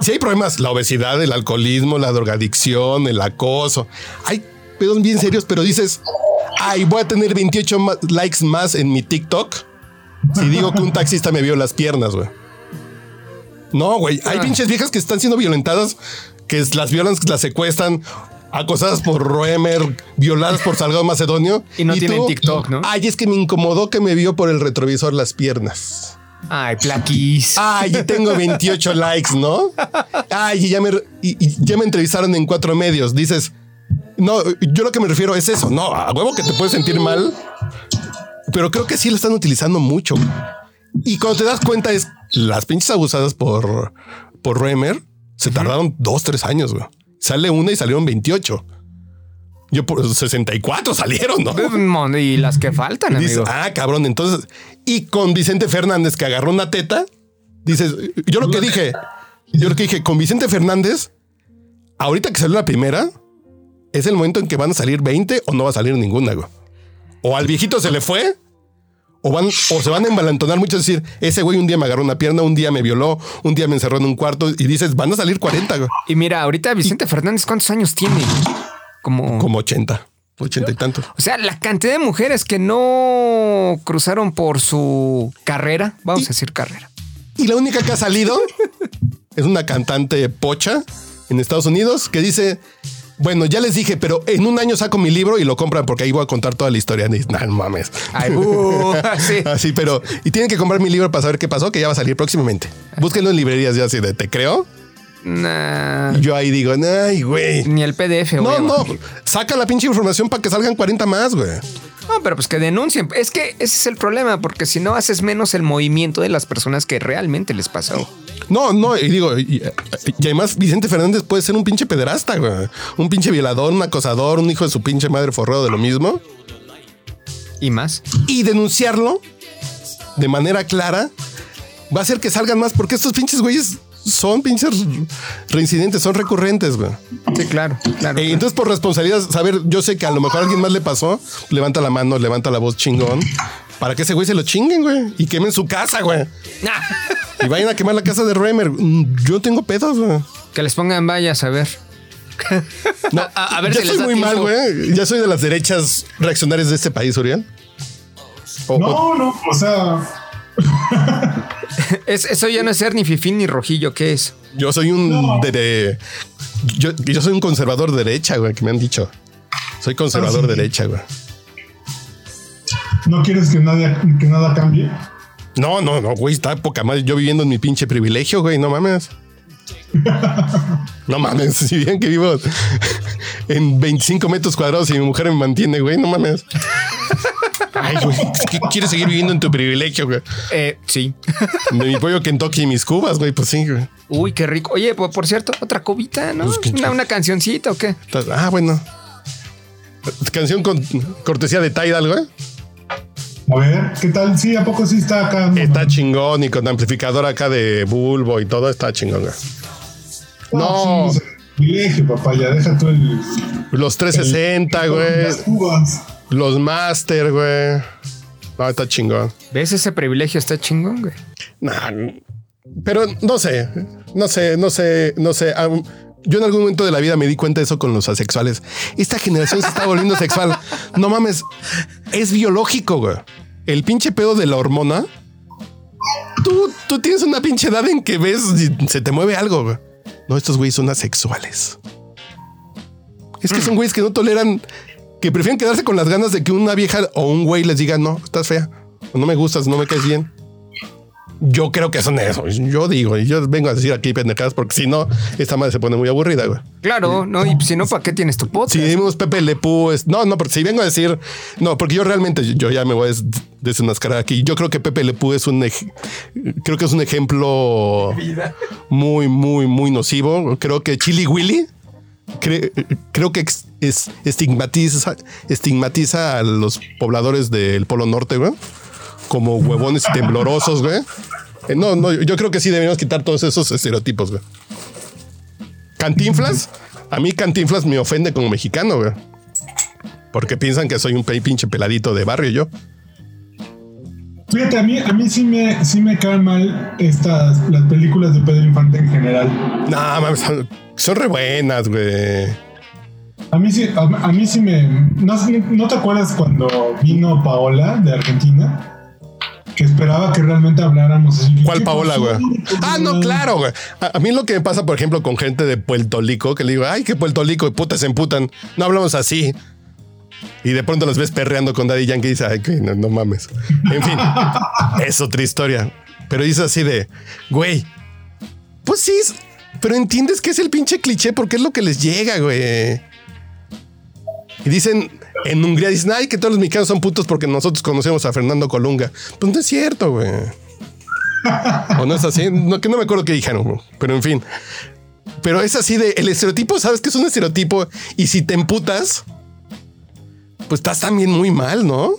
Si hay problemas, la obesidad, el alcoholismo, la drogadicción, el acoso. Hay pedos bien serios, pero dices, ay, voy a tener 28 ma- likes más en mi TikTok si digo que un taxista me vio las piernas, güey. No, güey. Hay Ah. pinches viejas que están siendo violentadas, que las violan, las secuestran, acosadas por Roemer, violadas por Salgado Macedonio. Y no tienen TikTok, ¿no? Ay, es que me incomodó que me vio por el retrovisor las piernas. Ay, plaquis. Ay, y tengo 28 likes, ¿no? Ay, y ya me, y- y ya me entrevistaron en cuatro medios. Dices, no, yo lo que me refiero es eso. No, a huevo que te puedes sentir mal, pero creo que sí lo están utilizando mucho. Y cuando te das cuenta es las pinches abusadas por, por Remer se tardaron dos, tres años. güey. Sale una y salieron 28. Yo por 64 salieron, ¿no? Y las que faltan, Dices, amigo. ah, cabrón. Entonces, y con Vicente Fernández que agarró una teta, dices, yo lo que dije, yo lo que dije, con Vicente Fernández, ahorita que salió la primera, es el momento en que van a salir 20 o no va a salir ninguna, güey. O al viejito se le fue, o van, o se van a embalantonar mucho, es decir, ese güey un día me agarró una pierna, un día me violó, un día me encerró en un cuarto, y dices, van a salir 40, güey. Y mira, ahorita Vicente Fernández, ¿cuántos años tiene? Como, Como 80, 80 y tantos. O sea, la cantidad de mujeres que no cruzaron por su carrera, vamos a decir carrera. Y la única que ha salido es una cantante pocha en Estados Unidos que dice, bueno, ya les dije, pero en un año saco mi libro y lo compran porque ahí voy a contar toda la historia. Y, no mames. Ay, uh, sí. Así, pero... Y tienen que comprar mi libro para saber qué pasó, que ya va a salir próximamente. Búsquenlo en librerías ya así de, ¿te creo? Nah, Y yo ahí digo, ay, güey. ni el PDF, No, güey. no, saca la pinche información para que salgan 40 más, güey. No, pero pues que denuncien. Es que ese es el problema, porque si no haces menos el movimiento de las personas que realmente les pasó. No, no, y digo, y, y además Vicente Fernández puede ser un pinche pederasta, güey. Un pinche violador, un acosador, un hijo de su pinche madre forrado de lo mismo. Y más. y denunciarlo de manera clara va a hacer que salgan más porque estos pinches güeyes son pinches reincidentes, son recurrentes, güey. Sí, claro, claro. Eh, entonces, por responsabilidad, saber, yo sé que a lo mejor a alguien más le pasó, levanta la mano, levanta la voz chingón, para que ese güey se lo chinguen, güey, y quemen su casa, güey. Y vayan a quemar la casa de Remer. Mm, Yo no tengo pedos, güey. que les pongan vallas a ver. No, A- a ver ya si les soy da muy mal, güey. Ya soy de las derechas reaccionarias de este país, Uriel. O- o- No, no, o sea, Es- eso ya no es ser ni fifín ni rojillo, ¿qué es? Yo soy un No. de, de- yo, yo soy un conservador de derecha, güey, que me han dicho. Soy conservador Ah, sí. derecha, güey. no quieres que nada, que nada cambie. No, no, no, güey, está poca madre. Yo viviendo en mi pinche privilegio, güey, no mames. No mames, si bien que vivo en 25 metros cuadrados y mi mujer me mantiene, güey, no mames. Ay, güey, ¿qué ¿quieres seguir viviendo en tu privilegio, güey? Eh, sí. De mi pollo Kentucky y mis cubas, güey, pues sí, güey. Uy, qué rico. Oye, por, por cierto, otra cubita, ¿no? Pues, ¿qué una, cancioncita o qué? Ah, bueno. Canción con cortesía de Tidal, güey. A ver, ¿qué tal? Sí, ¿a poco sí está acá? Está chingón y con amplificador acá de bulbo y todo está chingón, güey. No, sí, privilegio, papá, ya deja tú el. los 360, güey. Las cubas. Los master, güey. No, está chingón. ¿Ves ese privilegio? Está chingón, güey. Nah, pero no sé, no sé, no sé, no sé. Am- yo en algún momento de la vida me di cuenta de eso con los asexuales. Esta generación se está volviendo sexual. No mames, es biológico, güey. El pinche pedo de la hormona. Tú, tú tienes una pinche edad en que ves y se te mueve algo, güey. No, estos güeyes son asexuales. Es que son güeyes que no toleran, que prefieren quedarse con las ganas de que una vieja o un güey les diga, no, estás fea, o no me gustas, no me caes bien. Yo creo que son eso. Yo digo, y yo vengo a decir aquí pendejadas porque si no, esta madre se pone muy aburrida, güey. Claro, ¿no? Y si no, ¿para qué tienes tu podcast? Si decimos Pepe Le Pew, es- no, no, porque si vengo a decir, no, porque yo realmente, yo ya me voy a des- desenmascarar aquí. Yo creo que Pepe Le Pew es un, ej- creo que es un ejemplo muy, muy, muy nocivo. Creo que Chili Willy, cre- creo que es, estigmatiza, estigmatiza a los pobladores del Polo Norte, güey, como huevones temblorosos, güey. Eh, No, no, yo creo que sí debemos quitar todos esos estereotipos, güey. Cantinflas, a mí Cantinflas me ofende como mexicano, güey. Porque piensan que soy un pinche peladito de barrio yo. Fíjate, a mí, a mí sí, me, sí me caen mal estas, las películas de Pedro Infante en general. No, mames, son, son re buenas, güey. A mí sí, a, a mí sí me. No, ¿No te acuerdas cuando vino Paola de Argentina? Que esperaba que realmente habláramos así. ¿Cuál ¿Qué Paola, güey? Ah, no, claro, güey. A, a mí lo que me pasa, por ejemplo, con gente de Puerto Rico, que le digo, ay, que Puerto Rico, y putas se emputan. No hablamos así. Y de pronto los ves perreando con Daddy Yankee y dices, ay, no, no mames. En fin, es otra historia. Pero dice así de, güey, pues sí, pero entiendes que es el pinche cliché porque es lo que les llega, güey. Y dicen, en Hungría dicen, ay, que todos los mexicanos son putos porque nosotros conocemos a Fernando Colunga. Pues no es cierto, güey. O no es así, no, que no me acuerdo qué dijeron, pero en fin. Pero es así de el estereotipo, sabes que es un estereotipo y si te emputas, pues estás también muy mal, ¿no?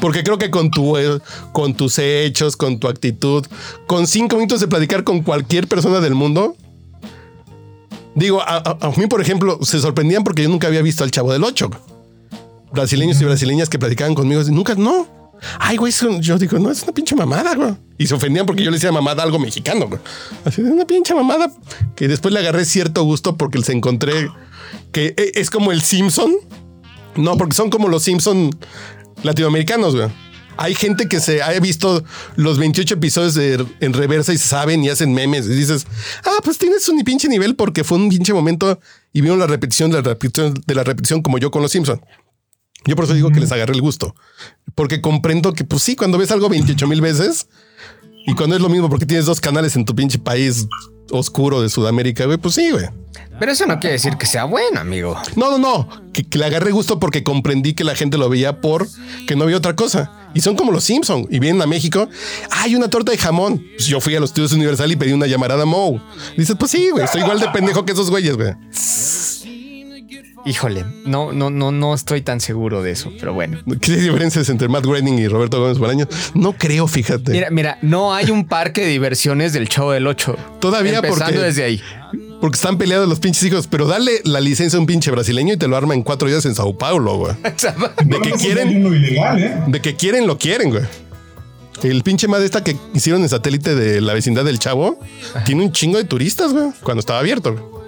Porque creo que con tu eh, con tus hechos, con tu actitud, con cinco minutos de platicar con cualquier persona del mundo. Digo, a, mí, por ejemplo, se sorprendían porque yo nunca había visto al chavo del 8. Brasileños y brasileñas que platicaban conmigo, nunca, no. Ay, güey, yo digo, no, es una pinche mamada, güey. Y se ofendían porque yo le decía mamada algo mexicano. Así de una pinche mamada que después le agarré cierto gusto porque les encontré que e- es como el Simpson. No, porque son como los Simpson latinoamericanos, güey. Hay gente que se ha visto los 28 episodios de- en reversa y saben y hacen memes. Y dices, ah, pues tienes un pinche nivel porque fue un pinche momento y vieron la repetición de la repetición de la repetición como yo con los Simpson. Yo por eso digo que les agarré el gusto. Porque comprendo que, pues sí, cuando ves algo 28 mil veces y cuando es lo mismo porque tienes dos canales en tu pinche país oscuro de Sudamérica, güey, pues sí, güey. Pero eso no quiere decir que sea bueno, amigo. No, no, no. Que, que le agarré gusto porque comprendí que la gente lo veía por que no había otra cosa. Y son como los Simpson y vienen a México. Hay una torta de jamón. Pues yo fui a los estudios Universal y pedí una llamarada Moe. Dices, pues sí, güey. Estoy igual de pendejo que esos güeyes, güey. Híjole, no, no, no, no estoy tan seguro de eso, pero bueno. ¿Qué diferencias entre Matt Groening y Roberto Gómez Bolaño? No creo, fíjate. Mira, mira, no hay un parque de diversiones del Chavo del 8. Todavía Empezando porque- desde ahí. Porque están peleados los pinches hijos. Pero dale la licencia a un pinche brasileño y te lo arma en cuatro días en Sao Paulo, güey. De que quieren- ilegal, ¿eh? De que quieren, lo quieren, güey. El pinche más de esta que hicieron en satélite de la vecindad del Chavo tiene un chingo de turistas, güey, cuando estaba abierto. güey.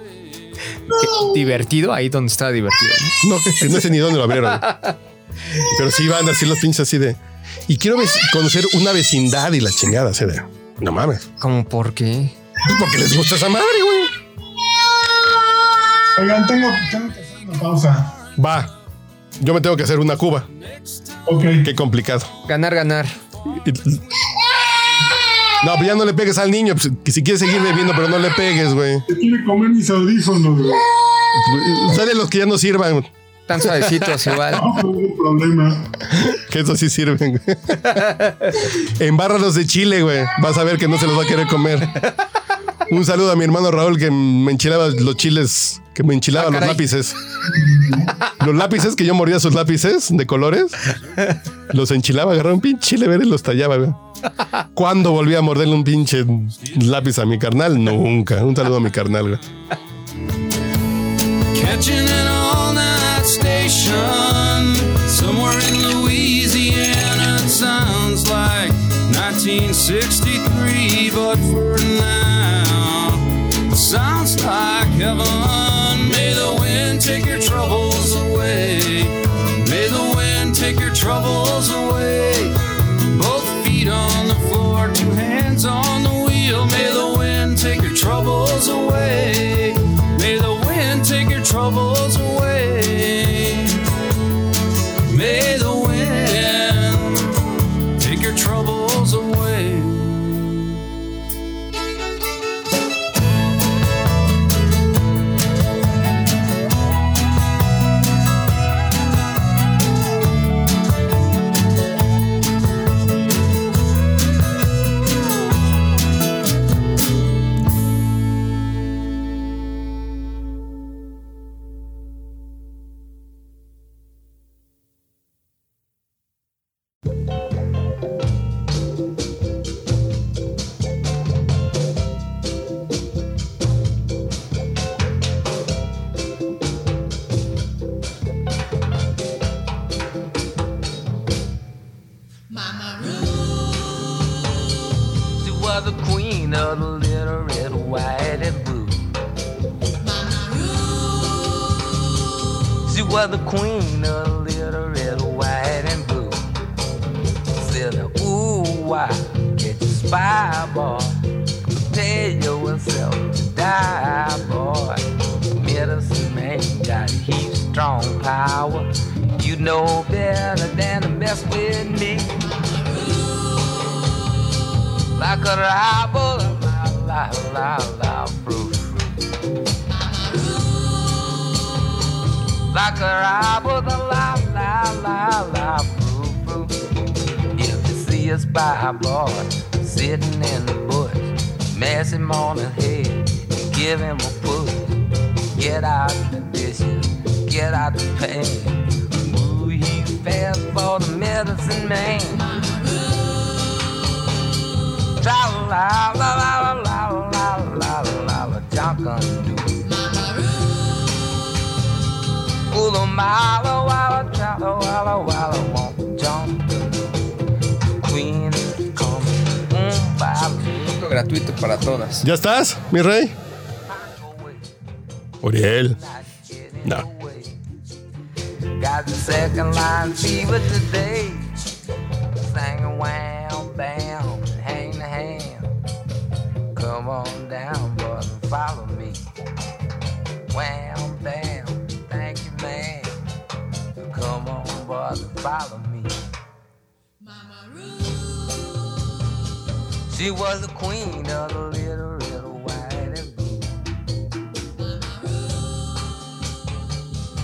qué divertido ahí donde estaba divertido. ¿no? No, sé ni dónde lo abrieron. Pero sí van así los pinches así de. Y quiero conocer una vecindad y la chingada, así de. No mames. ¿Cómo por qué? Pues porque les gusta esa madre, güey. Oigan, tengo, tengo que hacer una pausa. Va. Yo me tengo que hacer una cuba. Ok. Qué complicado. Ganar, ganar. No, pues ya no le pegues al niño. pues, que si quieres seguir bebiendo, pero no le pegues, güey. Te quiere comer mis audífonos, güey. Sale los que ya no sirvan. Tan suavecitos igual. No, no hubo problema. Que eso sí sirven. güey. Embárralos de chile, güey. Vas a ver que no se los va a querer comer. Un saludo a mi hermano Raúl que me enchilaba los chiles, que me enchilaba Ah, los lápices. Los lápices que yo mordía sus lápices de colores, los enchilaba, agarraba un pinche chile verde y los tallaba, güey. ¿Cuándo volví a morderle un pinche lápiz a mi carnal? Nunca. Un saludo a mi carnal, güey. Catching an all night station somewhere in Louisiana. Sounds like 1963, but for now, sounds like heaven. May the wind take your troubles away. May the wind take your troubles away. Two hands on the wheel. May the wind take your troubles away. May the wind take your troubles away. Spy sitting in the bush, mash him on the head and give him a push. Get out the dishes, get out the pan. Ooh, he's fast for the medicine man. La la la la la la la la la, John do. Ooh, a mile, walla, walla, walla, walla, won't gratuito para todas. ¿Ya estás, mi rey? Uriel. No. Follow me. She was the queen of the little, little white and blue.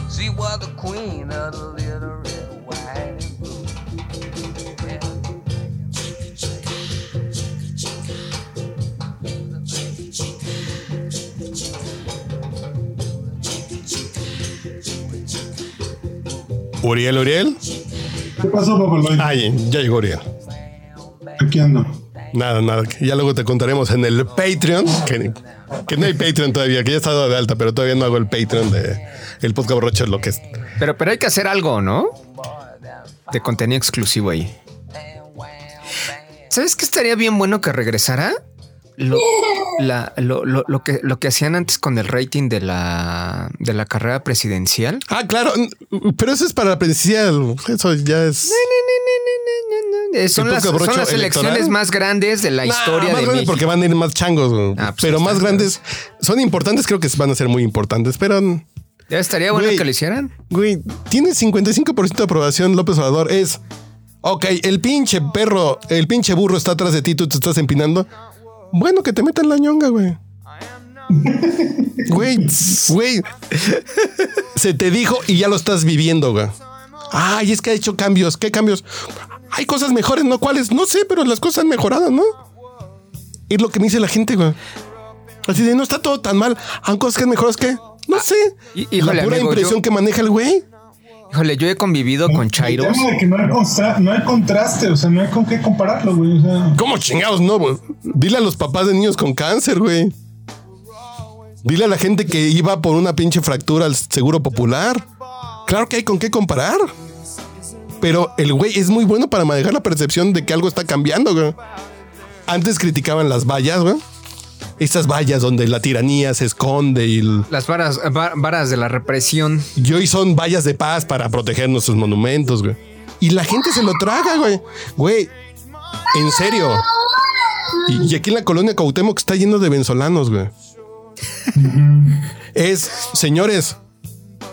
She was the queen of the little, little white and blue. Uriel, Uriel. ¿Qué pasó, Papaloy? Ay, ya llegó Uriel. Aquí ando. Nada, nada. Ya luego te contaremos en el Patreon, que, que no hay Patreon todavía, que ya está dado de alta, pero todavía no hago el Patreon de el podcast borracho, lo que es. Pero, pero hay que hacer algo, ¿no? De contenido exclusivo ahí. ¿Sabes qué estaría bien bueno que regresara? Lo, la- lo- lo- lo que, lo que hacían antes con el rating de la, de la carrera presidencial. Ah, claro, pero eso es para la presidencial. Eso ya es. Son, ¿El las, son las elecciones más grandes de la Nah, historia más de grandes México. porque van a ir más changos, güey. Ah, pues pero más grandes son importantes, creo que van a ser muy importantes, pero Ya estaría bueno Güey. que lo hicieran. Güey, tiene 55% de aprobación López Obrador. Es, ok, el pinche perro, el pinche burro está atrás de ti, tú te estás empinando. Bueno, que te metan la ñonga, güey. Güey, güey. Se te dijo y ya lo estás viviendo, güey. Ay, es que ha hecho cambios. ¿Qué cambios? Hay cosas mejores, ¿no? ¿Cuáles? No sé, pero las cosas han mejorado, ¿no? Es lo que me dice la gente, güey. Así de, no está todo tan mal. ¿Han cosas que han mejorado? ¿Qué? No sé. hí- híjole, la pura amigo, impresión yo- que maneja el güey. Híjole, yo he convivido con Chairos. tema de que no hay, contra- no hay contraste, o sea, no hay con qué compararlo, güey. O sea, ¿Cómo chingados no, güey? Dile a los papás de niños con cáncer, güey. Dile a la gente que iba por una pinche fractura al seguro popular. Claro que hay con qué comparar. Pero el güey es muy bueno para manejar la percepción de que algo está cambiando, güey. Antes criticaban las vallas, güey. Estas vallas donde la tiranía se esconde y, el- Las varas, va- varas de la represión. y hoy son vallas de paz para proteger nuestros monumentos, güey. Y la gente se lo traga, güey. Güey, en serio. Y, y aquí en la colonia Cuauhtémoc está lleno de venezolanos, güey. es, señores,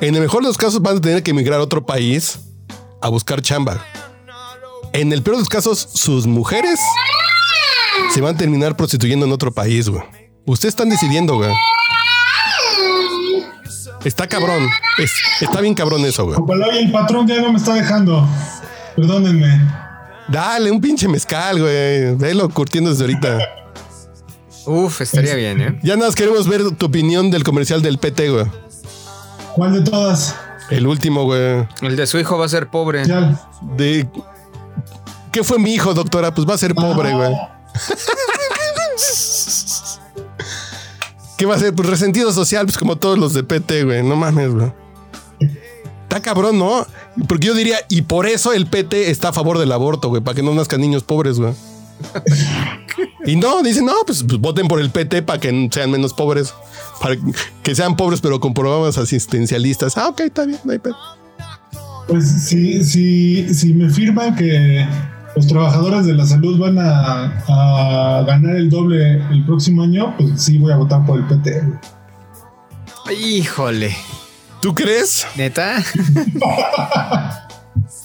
en el mejor de los casos van a tener que emigrar a otro país a buscar chamba. En el peor de los casos, sus mujeres se van a terminar prostituyendo en otro país, güey. Ustedes están decidiendo, güey. Está cabrón. Es- está bien cabrón eso, güey. el patrón ya no me está dejando. Perdónenme. Dale, un pinche mezcal, güey. Velo curtiendo desde ahorita. Uf, estaría bien, ¿eh? Ya nada más queremos ver tu opinión del comercial del PT, güey. ¿Cuál de todas? El último, güey. El de su hijo va a ser pobre. Ya. De. ¿Qué fue mi hijo, doctora? Pues va a ser pobre, güey. ¿Qué va a ser? Pues resentido social, pues como todos los de PT, güey. No mames, güey. Está cabrón, ¿no? Porque yo diría, y por eso el PT está a favor del aborto, güey, para que no nazcan niños pobres, güey. Y no, dicen, no, pues, pues, voten por el PT para que sean menos pobres. Para que sean pobres, pero con programas asistencialistas. Ah, ok, está bien, no hay pedo. Pues si, si, si me firman que los trabajadores de la salud van a, a ganar el doble el próximo año, pues sí voy a votar por el PT. Híjole. ¿Tú crees? ¿Neta?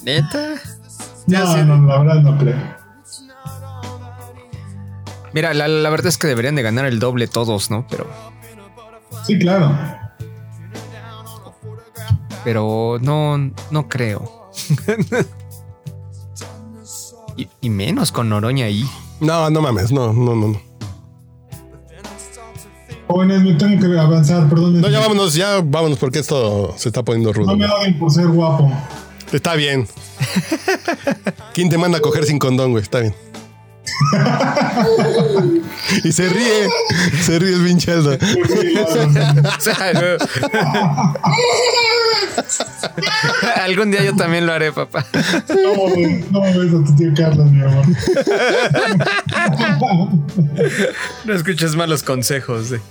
¿Neta? No, sé. no, la verdad no creo. Mira, la, la verdad es que deberían de ganar el doble todos, ¿no? Pero, Sí, claro. pero no, no creo. y, y menos con Noroña ahí. No, no mames, no, no, no. no. Jóvenes, me tengo que avanzar, perdón. No, ya vámonos, ya vámonos porque esto se está poniendo rudo. No me odien por ser guapo. Está bien. ¿Quién te manda a coger sin condón, güey? Está bien. y se ríe, se ríe el pinche Aldo. No. Algún día yo también lo haré, papá. No, no a tu tío Carlos, mi amor. No escuches malos consejos. eh.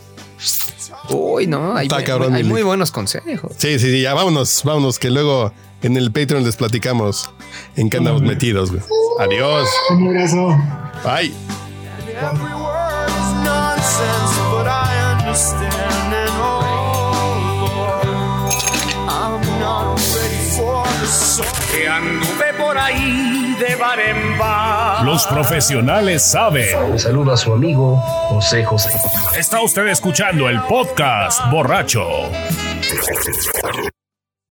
Uy, no, hay, Está muy- cabrón, hay muy buenos consejos. Sí, sí, sí, ya vámonos, vámonos, que luego en el Patreon les platicamos en qué andamos metidos, güey. Adiós. Un abrazo. Bye. Every word is nonsense, but I understand and Lord, I'm not ready for the song. que anduve por ahí de bar en bar. Los profesionales saben. Le saluda a su amigo José José. Está usted escuchando el podcast borracho.